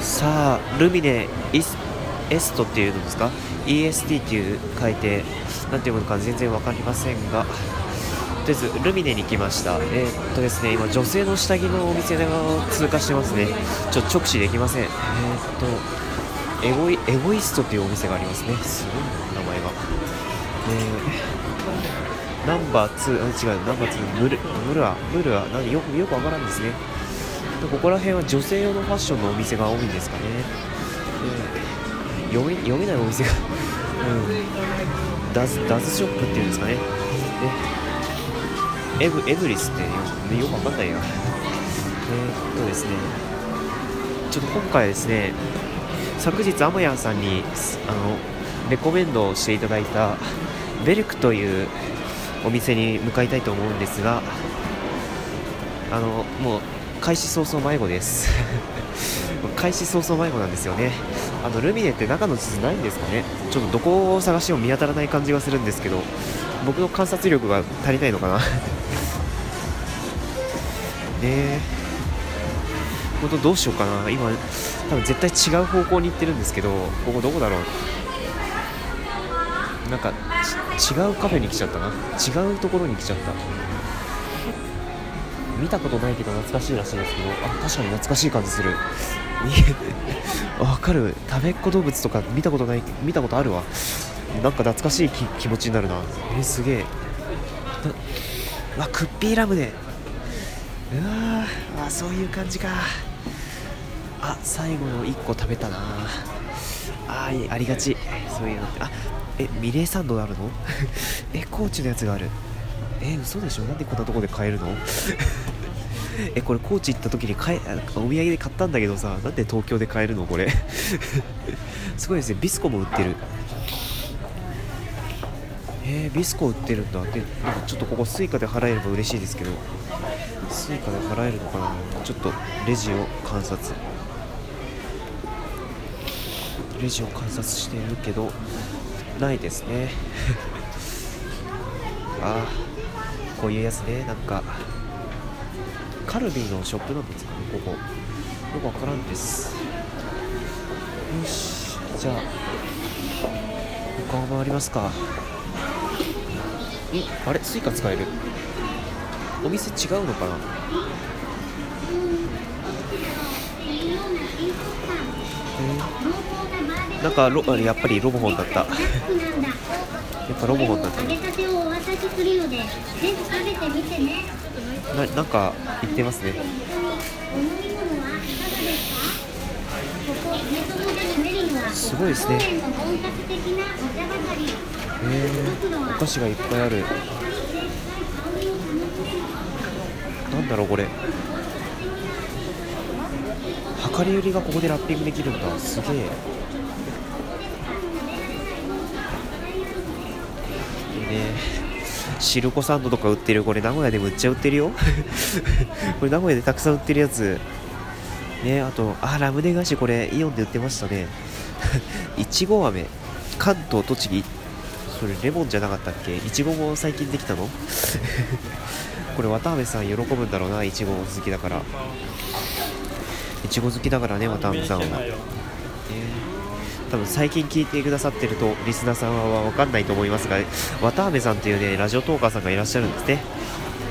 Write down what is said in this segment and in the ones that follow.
さあルミネイスエストっていうのですか？EST っていう書いて何ていうのか全然分かりませんが。とりあえずルミネに来ました。えー、っとですね今女性の下着のお店が通過してますね。ちょ直視できません。えー、っとエゴイエゴイストっていうお店がありますね。すごい名前が。えー、ナンバー2あ違うナンバー2ムルムルアムルア何よくよくわからんですね。ここら辺は女性用のファッションのお店が多いんですかね、えー、読め読めないお店が。うん。ダズダズショップっていうんですかね。エブエブリスってよくわかんないやえ、っとですね。ちょっと今回ですね昨日アモヤンさんにあのレコメンドしていただいたベルクというお店に向かいたいと思うんですがあのもう開始早々迷子です。開始早々迷子なんですよね。あのルミネって中の地図ないんですかね。ちょっとどこを探しても見当たらない感じがするんですけど僕の観察力が足りないのかな。ねえ。本当どうしようかな。今多分絶対違う方向に行ってるんですけどここどこだろう。なんか違うカフェに来ちゃったな。違うところに来ちゃった。見たことないけど懐かしいらしいですけどあ確かに懐かしい感じする。わかる。食べっ子動物とか見たことない見たことあるわ。なんか懐かしい気持ちになるな。えー、すげえ。わクッピーラムネ。うわあそういう感じか。あ最後の1個食べたな。あありがち。そういうのって。あえミレーサンドあるの？えコーチのやつがあるえ嘘でしょ？なんでこんなとこで買えるの？えこれ高知行った時に買えお土産で買ったんだけどさなんで東京で買えるの？これ。すごいですね。ビスコも売ってる。えー、ビスコ売ってるんだ。でなんかちょっとここ Suica で払えれば嬉しいですけど。Suica で払えるのかな？ちょっとレジを観察。レジを観察しているけどないですね。ああこういうやつね。なんかカルビーのショップなんですかね。ここ。よくわからんです。よし。じゃあ他回りますか。ん？あれ？ Suica 使える？お店違うのかな？えー、なんかロやっぱりロボホンだった。やっぱロボホンだったななんか言ってますね。すごいですね。えー、お菓子がいっぱいある。なんだろうこれ。量り売りがここでラッピングできるんだ。すげえシルコサンドとか売ってるこれ名古屋でむっちゃ売ってるよ。これ名古屋でたくさん売ってるやつ。ねあとあラムネ菓子。これイオンで売ってましたね。いちご飴。関東栃木。それレモンじゃなかったっけ？いちごも最近できたの？これ渡辺さん喜ぶんだろうな。いちご好きだから。いちご好きだからね渡辺さんは、えー多分最近聞いてくださってるとリスナーさんは分かんないと思いますが渡辺さんというねラジオトーカーさんがいらっしゃるんですね。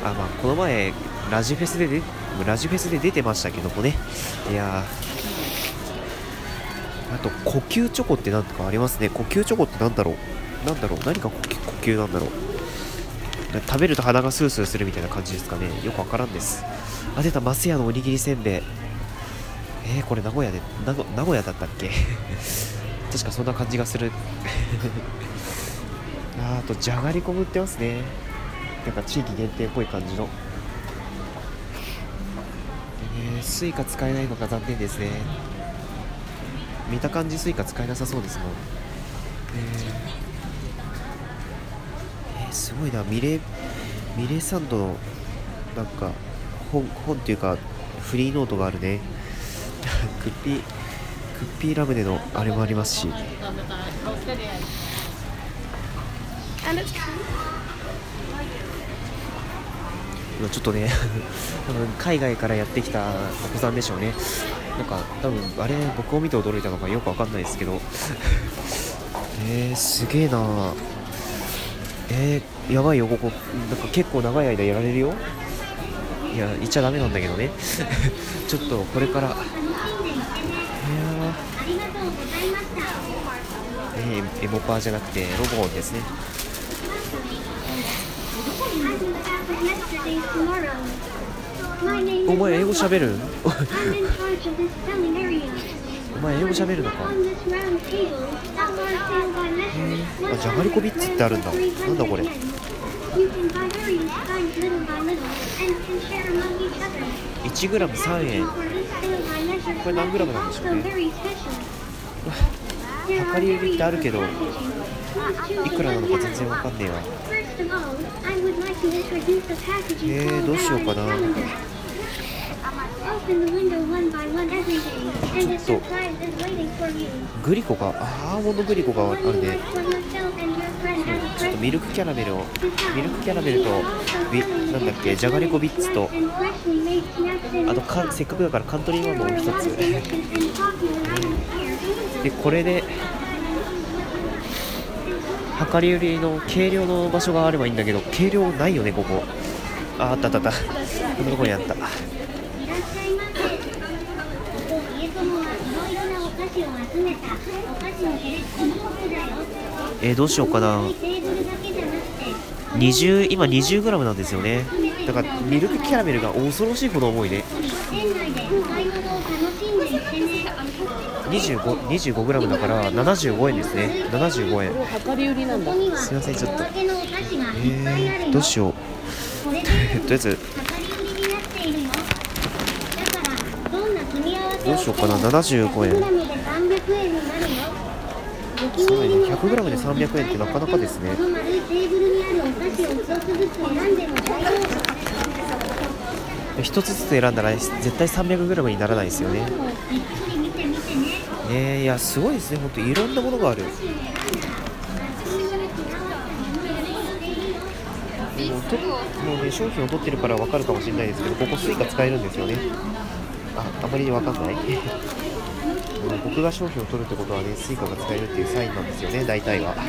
あまあこの前ラジフェスででラジフェスで出てましたけどもね。いやあと呼吸チョコって何とかありますね。呼吸チョコって何だろう。なんだろう。何が呼吸なんだろう。食べると鼻がスースーするみたいな感じですかね。よくわからんです。あ出たマスヤのおにぎりせんべい。えー、これ名古屋で名古屋だったっけ？確かそんな感じがする。ああとじゃがりこも売ってますね。なんか地域限定っぽい感じの。えー、 Suica 使えないのが残念ですね。見た感じ Suica 使えなさそうですもん。えー、えー、すごいな。ミレミレサンドのなんか本本っていうかフリーノートがあるね。クッピークッピーラムネのあれもありますし。今ちょっとね 多分海外からやってきたお子さんでしょうね。なんか多分あれ僕を見て驚いたのかよくわかんないですけど。えー、すげえな。えー、やばいよここ。なんか結構長い間やられるよ。いや言っちゃダメなんだけどね。ちょっとこれからいやーエモパーじゃなくてロボンですね。お前英語喋る？お前英語喋るのか？へあじゃがりこビッツってあるんだ。なんだこれ？1g3 円。これ何グラムなんでしょうね？量り売りってあるけどいくらなのか全然わかんねえわ。えー、どうしようかな。ちょっとグリコがあアーモンドグリコがあるね。ミルクキャラメルをミルクキャラメルとビなんだっけじゃがりこビッツとあとかせっかくだからカントリーマンも一つ。でこれで量り売りの計量の場所があればいいんだけど計量ないよねここ。ああったあったあった。こんなとこにあった。えー、どうしようかな。20今 20g なんですよね。だからミルクキャラメルが恐ろしいほど重いね。25, 25g だから75円ですね。75円。すいませんちょっと。えー、どうしよう。とりあえずどうしようかな。75円。すごいね 100g で300円ってなかなかですね。一つずつ選んだら絶対 300g にならないですよね。ねいやすごいですね。本当いろんなものがある。もうともうね商品を取ってるから分かるかもしれないですけどここ Suica 使えるんですよね。ああまり分かんない。僕が商品を取るってことはね Suica が使えるっていうサインなんですよね大体は。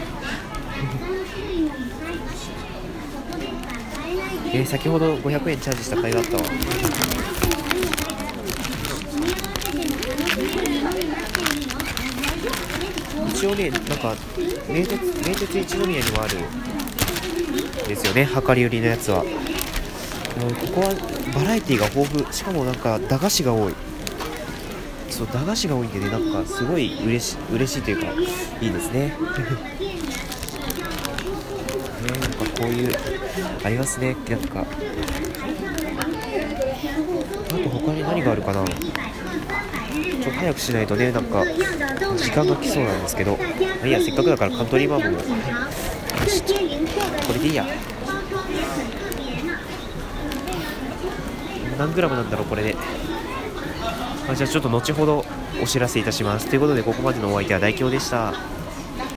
えー、先ほど500円チャージした甲斐があったわ。一応ねなんか名鉄名鉄一宮にもあるですよね量り売りのやつは。ここはバラエティが豊富。しかもなんか駄菓子が多い。そう駄菓子が多いんでねなんかすごい嬉し嬉しいというかいいですね。ねなんかこういうありますね。なんかあと他に何があるかな。ちょっと早くしないとねなんか時間が来そうなんですけど、いやせっかくだからカントリーマーム。もこれでいいや。何グラムなんだろうこれで。あじゃあちょっと後ほどお知らせいたします。ということでここまでのお相手は大京でした。